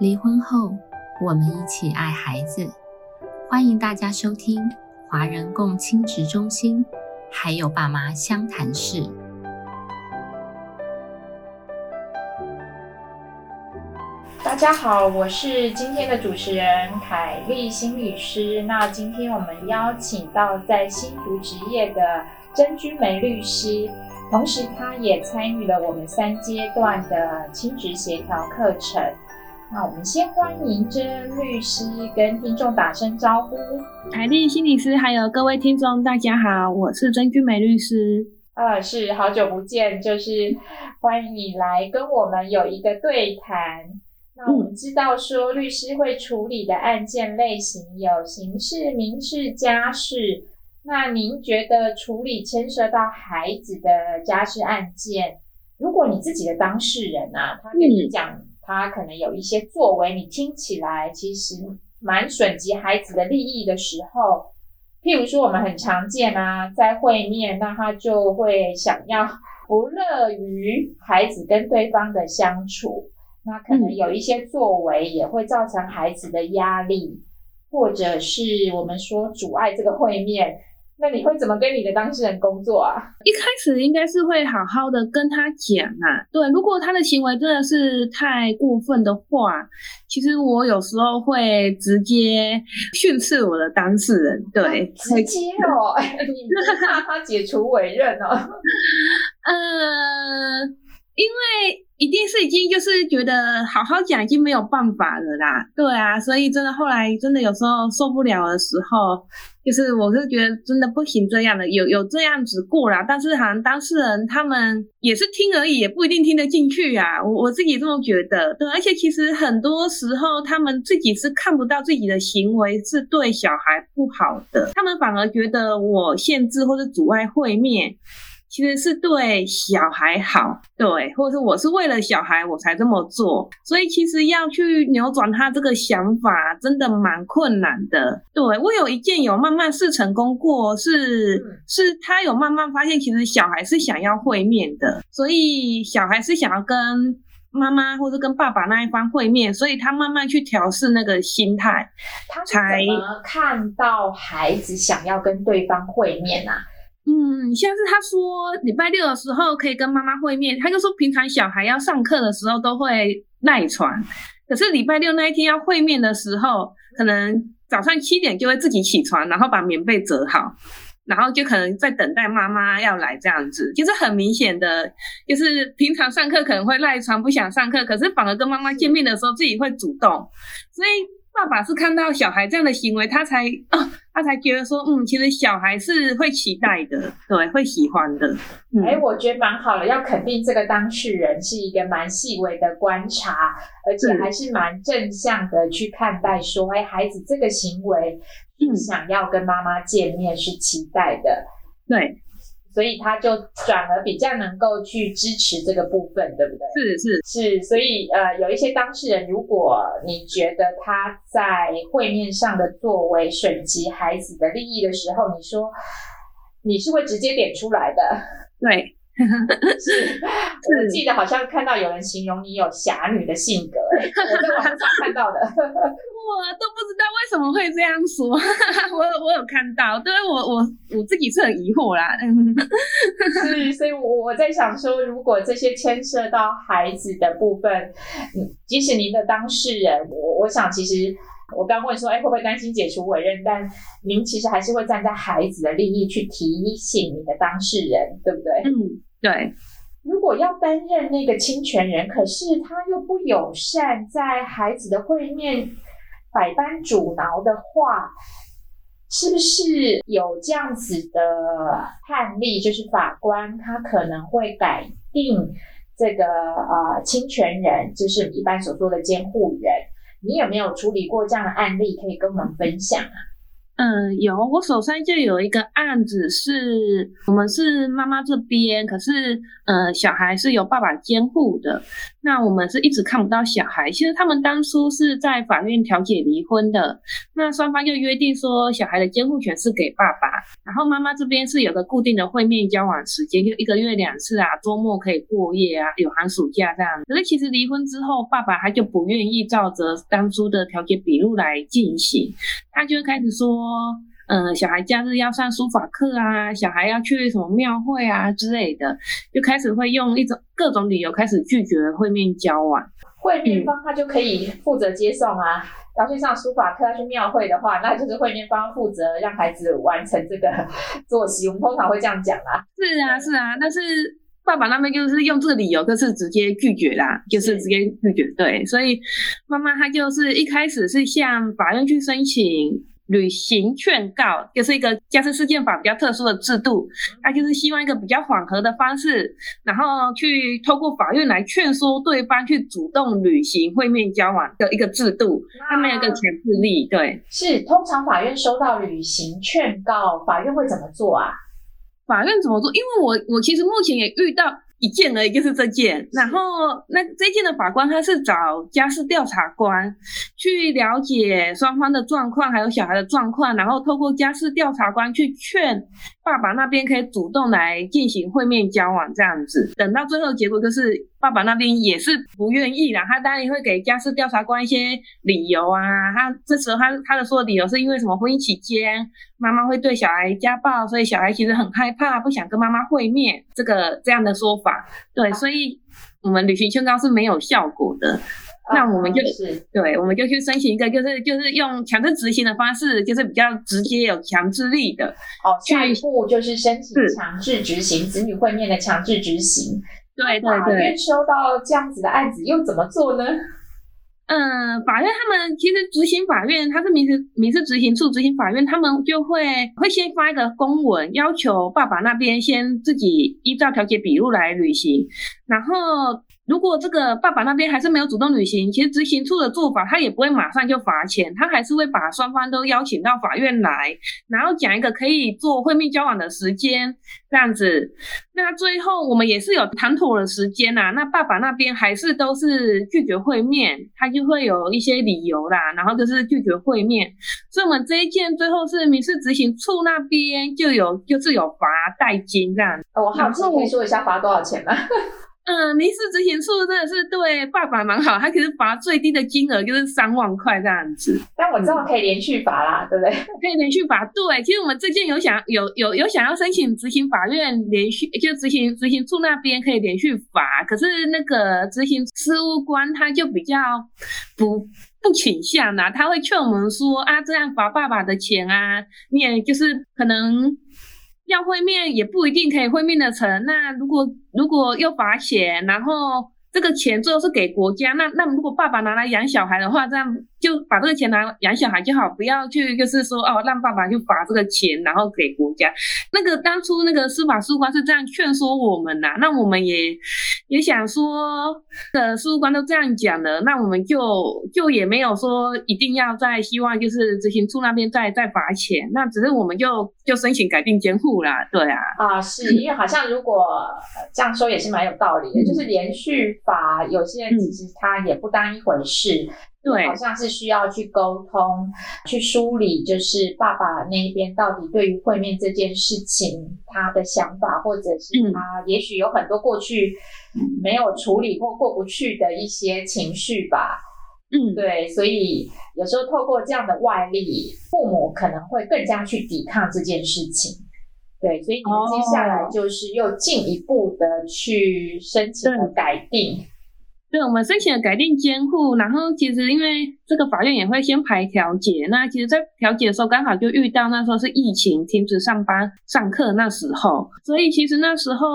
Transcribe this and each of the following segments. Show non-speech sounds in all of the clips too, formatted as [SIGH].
离婚后，我们一起爱孩子。欢迎大家收听华人共亲职中心，还有爸妈相谈室。大家好，我是今天的主持人凯丽心理师。那今天我们邀请到在新竹职业的曾君梅律师。同时，他也参与了我们三阶段的亲职协调课程。那我们先欢迎甄律师跟听众打声招呼。凯丽心理师，还有各位听众，大家好，我是曾君美律师。啊，是好久不见，就是欢迎你来跟我们有一个对谈。那我们知道说，律师会处理的案件类型有刑事、民事、家事。那您觉得处理牵涉到孩子的家事案件，如果你自己的当事人啊，他跟你讲他可能有一些作为，你听起来其实蛮损及孩子的利益的时候，譬如说我们很常见啊，在会面，那他就会想要不乐于孩子跟对方的相处，那可能有一些作为也会造成孩子的压力，或者是我们说阻碍这个会面。那你会怎么跟你的当事人工作啊？一开始应该是会好好的跟他讲啊。对，如果他的行为真的是太过分的话，其实我有时候会直接训斥我的当事人。对，直接哦，[LAUGHS] 你怕他解除委任哦？呃，因为。一定是已经就是觉得好好讲已经没有办法了啦，对啊，所以真的后来真的有时候受不了的时候，就是我是觉得真的不行这样的，有有这样子过啦，但是好像当事人他们也是听而已，也不一定听得进去啊，我我自己这么觉得，对，而且其实很多时候他们自己是看不到自己的行为是对小孩不好的，他们反而觉得我限制或者阻碍会面。其实是对小孩好，对，或者是我是为了小孩我才这么做，所以其实要去扭转他这个想法，真的蛮困难的。对我有一件有慢慢试成功过，是是他有慢慢发现，其实小孩是想要会面的，所以小孩是想要跟妈妈或者跟爸爸那一方会面，所以他慢慢去调试那个心态。他怎么看到孩子想要跟对方会面啊？嗯，像是他说礼拜六的时候可以跟妈妈会面，他就说平常小孩要上课的时候都会赖床，可是礼拜六那一天要会面的时候，可能早上七点就会自己起床，然后把棉被折好，然后就可能在等待妈妈要来这样子，就是很明显的，就是平常上课可能会赖床不想上课，可是反而跟妈妈见面的时候自己会主动，所以。爸爸是看到小孩这样的行为，他才啊，他才觉得说，嗯，其实小孩是会期待的，对，会喜欢的。哎，我觉得蛮好的，要肯定这个当事人是一个蛮细微的观察，而且还是蛮正向的去看待，说，哎，孩子这个行为，嗯，想要跟妈妈见面是期待的，对。所以他就转而比较能够去支持这个部分，对不对？是是是，所以呃，有一些当事人，如果你觉得他在会面上的作为损及孩子的利益的时候，你说你是会直接点出来的，对。[LAUGHS] 是，我记得好像看到有人形容你有侠女的性格，我在网上看到的，[LAUGHS] 我都不知道为什么会这样说，[LAUGHS] 我我有看到，对我我我自己是很疑惑啦，是，所以我我在想说，如果这些牵涉到孩子的部分，嗯，即使您的当事人，我我想其实。我刚问说，哎，会不会担心解除委任？但您其实还是会站在孩子的利益去提醒你的当事人，对不对？嗯，对。如果要担任那个侵权人，可是他又不友善，在孩子的会面百般阻挠的话，是不是有这样子的判例？就是法官他可能会改定这个呃侵权人，就是一般所说的监护人。你有没有处理过这样的案例可以跟我们分享啊？嗯，有，我手上就有一个案子，是我们是妈妈这边，可是呃，小孩是由爸爸监护的。那我们是一直看不到小孩。其实他们当初是在法院调解离婚的，那双方就约定说小孩的监护权是给爸爸，然后妈妈这边是有个固定的会面交往时间，就一个月两次啊，周末可以过夜啊，有寒暑假这样。可是其实离婚之后，爸爸他就不愿意照着当初的调解笔录来进行，他就开始说。说，嗯，小孩假日要上书法课啊，小孩要去什么庙会啊之类的，就开始会用一种各种理由开始拒绝会面交往。会面方他就可以负责接送啊，要去上书法课、要去庙会的话，那就是会面方负责让孩子完成这个 [LAUGHS] 作息。我们通常会这样讲啊。是啊，是啊，但是爸爸那边就是用这个理由，就是直接拒绝啦，就是直接拒绝。对，所以妈妈她就是一开始是向法院去申请。履行劝告就是一个家事事件法比较特殊的制度，它就是希望一个比较缓和的方式，然后去透过法院来劝说对方去主动履行会面交往的一个制度，它没有一个强制力。对，是通常法院收到履行劝告，法院会怎么做啊？法院怎么做？因为我我其实目前也遇到。一件而已，就是这件。然后那这件的法官他是找家事调查官去了解双方的状况，还有小孩的状况，然后透过家事调查官去劝爸爸那边可以主动来进行会面交往这样子。等到最后结果就是爸爸那边也是不愿意啦，他当然会给家事调查官一些理由啊。他这时候他他的说的理由是因为什么？婚姻期间妈妈会对小孩家暴，所以小孩其实很害怕，不想跟妈妈会面。这个这样的说法。对，所以我们履行劝告是没有效果的，那我们就是对，我们就去申请一个，就是就是用强制执行的方式，就是比较直接有强制力的。哦，下一步就是申请强制执行子女会面的强制执行。对对对，收到这样子的案子又怎么做呢？嗯，法院他们其实执行法院，他是民事民事执行处执行法院，他们就会会先发一个公文，要求爸爸那边先自己依照调解笔录来履行，然后。如果这个爸爸那边还是没有主动履行，其实执行处的做法，他也不会马上就罚钱，他还是会把双方都邀请到法院来，然后讲一个可以做会面交往的时间，这样子。那最后我们也是有谈妥的时间呐，那爸爸那边还是都是拒绝会面，他就会有一些理由啦，然后就是拒绝会面。所以我们这一件最后是民事执行处那边就有就是有罚代金这样。我好奇可以说一下罚多少钱吗？[LAUGHS] 嗯，民事执行处真的是对爸爸蛮好，他可是罚最低的金额就是三万块这样子。但我知道可以连续罚啦，对不对？[LAUGHS] 可以连续罚。对，其实我们最近有想有有有想要申请执行法院连续，就执行执行处那边可以连续罚，可是那个执行事务官他就比较不不倾向啦，他会劝我们说啊，这样罚爸爸的钱啊，你也就是可能。要会面也不一定可以会面的成。那如果如果又罚钱，然后这个钱最后是给国家，那那如果爸爸拿来养小孩的话，这样。就把这个钱拿养小孩就好，不要去就是说哦，让爸爸去罚这个钱，然后给国家。那个当初那个司法事务官是这样劝说我们呐，那我们也也想说，呃事务官都这样讲了，那我们就就也没有说一定要在希望就是执行处那边再再罚钱，那只是我们就就申请改定监护啦，对啊。啊，是因为好像如果这样说也是蛮有道理的，就是连续罚有些人其实他也不当一回事。对，好像是需要去沟通、去梳理，就是爸爸那边到底对于会面这件事情他的想法，或者是他也许有很多过去没有处理或过不去的一些情绪吧。嗯，对，所以有时候透过这样的外力，父母可能会更加去抵抗这件事情。对，所以你们接下来就是又进一步的去申请了改定。对，我们申请了改变监护，然后其实因为这个法院也会先排调解，那其实，在调解的时候刚好就遇到那时候是疫情停止上班上课那时候，所以其实那时候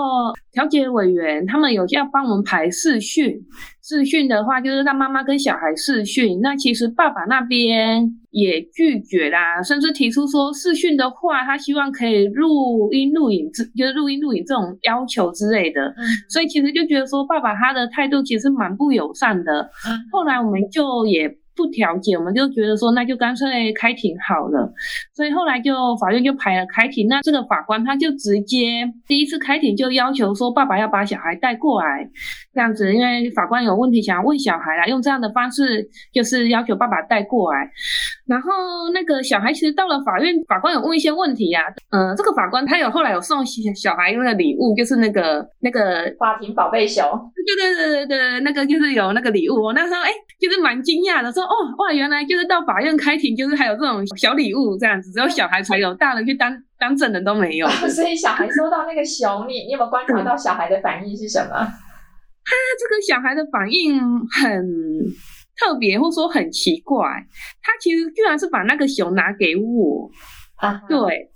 调解委员他们有要帮我们排次序。视讯的话，就是让妈妈跟小孩视讯。那其实爸爸那边也拒绝啦，甚至提出说视讯的话，他希望可以录音录影，就是录音录影这种要求之类的。嗯，所以其实就觉得说爸爸他的态度其实蛮不友善的。嗯，后来我们就也。不调解，我们就觉得说那就干脆开庭好了。所以后来就法院就排了开庭，那这个法官他就直接第一次开庭就要求说爸爸要把小孩带过来，这样子，因为法官有问题想要问小孩啦，用这样的方式就是要求爸爸带过来。然后那个小孩其实到了法院，法官有问一些问题呀，嗯，这个法官他有后来有送小小孩那个礼物，就是那个那个法庭宝贝熊，对对对对对，那个就是有那个礼物，我那时候哎就是蛮惊讶的，说哦哇原来就是到法院开庭就是还有这种小礼物这样子，只有小孩才有，大人去当当证人都没有。[LAUGHS] 所以小孩收到那个熊，你你有没有观察到小孩的反应是什么？他这个小孩的反应很。特别或说很奇怪，他其实居然是把那个熊拿给我啊！对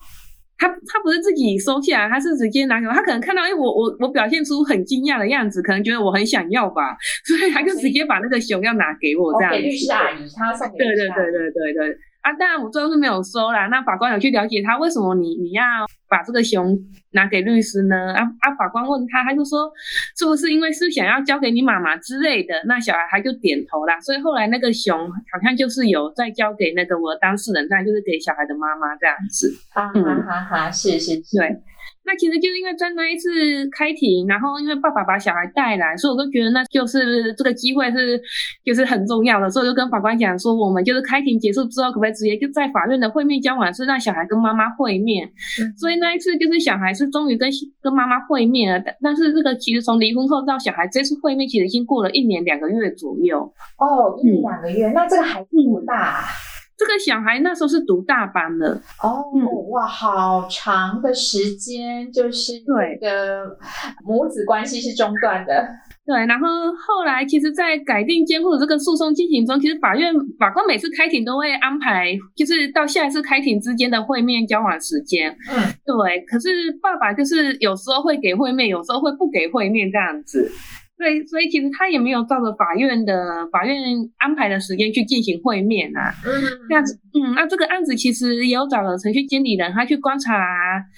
他，他不是自己收起来，他是直接拿给我。他可能看到，哎，我我我表现出很惊讶的样子，可能觉得我很想要吧，所以他就直接把那个熊要拿给我这样子。给律师阿姨，他送给对对对对对对。啊，当然我最后是没有收啦。那法官有去了解他为什么你你要把这个熊拿给律师呢？啊啊，法官问他，他就说是不是因为是想要交给你妈妈之类的？那小孩他就点头啦。所以后来那个熊好像就是有再交给那个我的当事人，但就是给小孩的妈妈这样子。哈哈哈哈，是是，对。那其实就是因为在那一次开庭，然后因为爸爸把小孩带来，所以我就觉得那就是这个机会是就是很重要的，所以我就跟法官讲说，我们就是开庭结束之后，可不可以直接就在法院的会面交往，是让小孩跟妈妈会面。所以那一次就是小孩是终于跟跟妈妈会面了，但但是这个其实从离婚后到小孩这次会面，其实已经过了一年两个月左右。哦，一年两个月，那这个孩子多大？这个小孩那时候是读大班的哦，哇，好长的时间，就是对的母子关系是中断的。对，然后后来其实，在改定监护的这个诉讼进行中，其实法院法官每次开庭都会安排，就是到下一次开庭之间的会面交往时间。嗯，对。可是爸爸就是有时候会给会面，有时候会不给会面这样子。对，所以其实他也没有照着法院的法院安排的时间去进行会面啊。嗯，那嗯，那这个案子其实也有找了程序监理人，他去观察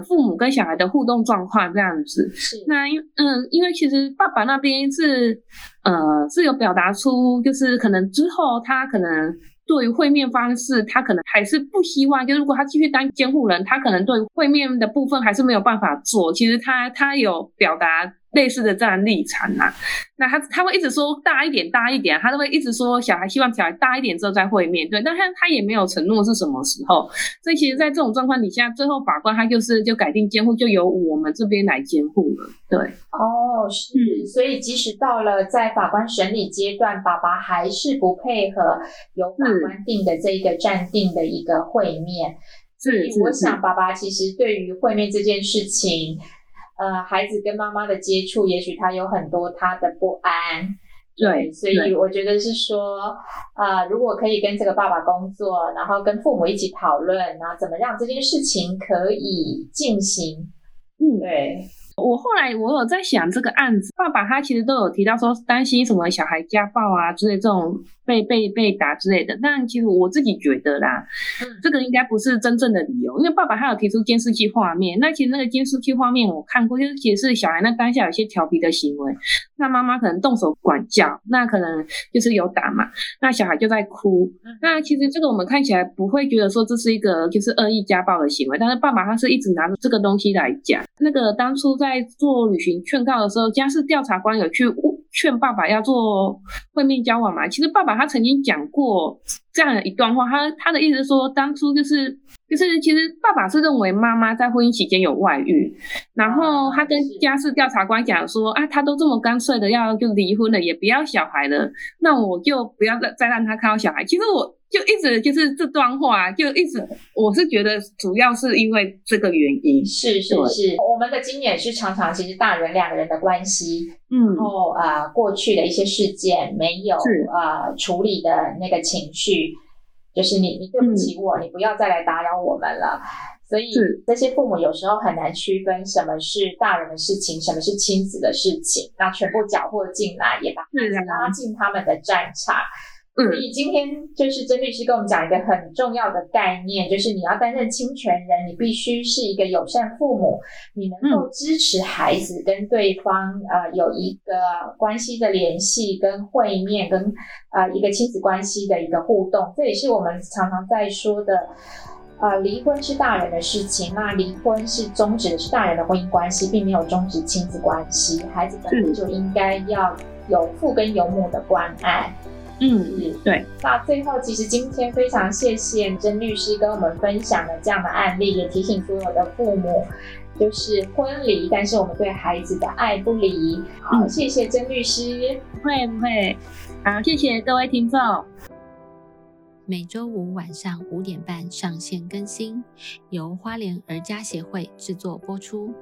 父母跟小孩的互动状况这样子。是，那因嗯，因为其实爸爸那边是呃是有表达出，就是可能之后他可能对于会面方式，他可能还是不希望，就如果他继续当监护人，他可能对会面的部分还是没有办法做。其实他他有表达。类似的这样立场呐，那他他会一直说大一点大一点，他都会一直说小孩希望小孩大一点之后再会面对，但他他也没有承诺是什么时候，所以其实，在这种状况底下，最后法官他就是就改定监护，就由我们这边来监护了。对，哦，是，所以即使到了在法官审理阶段，爸爸还是不配合由法官定的这一个暂定的一个会面。是，我想爸爸其实对于会面这件事情。呃，孩子跟妈妈的接触，也许他有很多他的不安，对，所以我觉得是说，啊，如果可以跟这个爸爸工作，然后跟父母一起讨论，然后怎么让这件事情可以进行，嗯，对。我后来我有在想这个案子，爸爸他其实都有提到说担心什么小孩家暴啊之类这种被被被打之类的，但其实我自己觉得啦，这个应该不是真正的理由，因为爸爸他有提出监视器画面，那其实那个监视器画面我看过，就是其实是小孩那当下有些调皮的行为，那妈妈可能动手管教，那可能就是有打嘛，那小孩就在哭，那其实这个我们看起来不会觉得说这是一个就是恶意家暴的行为，但是爸爸他是一直拿着这个东西来讲，那个当初在。在做旅行劝告的时候，家事调查官有去劝爸爸要做会面交往嘛？其实爸爸他曾经讲过这样一段话，他他的意思是说，当初就是就是其实爸爸是认为妈妈在婚姻期间有外遇，然后他跟家事调查官讲说啊，他都这么干脆的要就离婚了，也不要小孩了，那我就不要再再让他看到小孩。其实我。就一直就是这段话，就一直我是觉得主要是因为这个原因。是是是，我们的经验是常常其实大人两个人的关系，嗯，然后啊过去的一些事件没有啊处理的那个情绪，就是你你对不起我，你不要再来打扰我们了。所以这些父母有时候很难区分什么是大人的事情，什么是亲子的事情，那全部搅和进来，也把孩子拉进他们的战场。所以今天就是曾律师跟我们讲一个很重要的概念，就是你要担任侵权人，你必须是一个友善父母，你能够支持孩子跟对方呃有一个关系的联系、跟会面、跟呃一个亲子关系的一个互动。这也是我们常常在说的，呃，离婚是大人的事情，那离婚是终止的是大人的婚姻关系，并没有终止亲子关系，孩子本来就应该要有父跟有母的关爱。嗯嗯，对。那最后，其实今天非常谢谢曾律师跟我们分享了这样的案例，也提醒所有的父母，就是婚离，但是我们对孩子的爱不离。好，谢谢曾律师。不会不会，好，谢谢各位听众。每周五晚上五点半上线更新，由花莲儿家协会制作播出。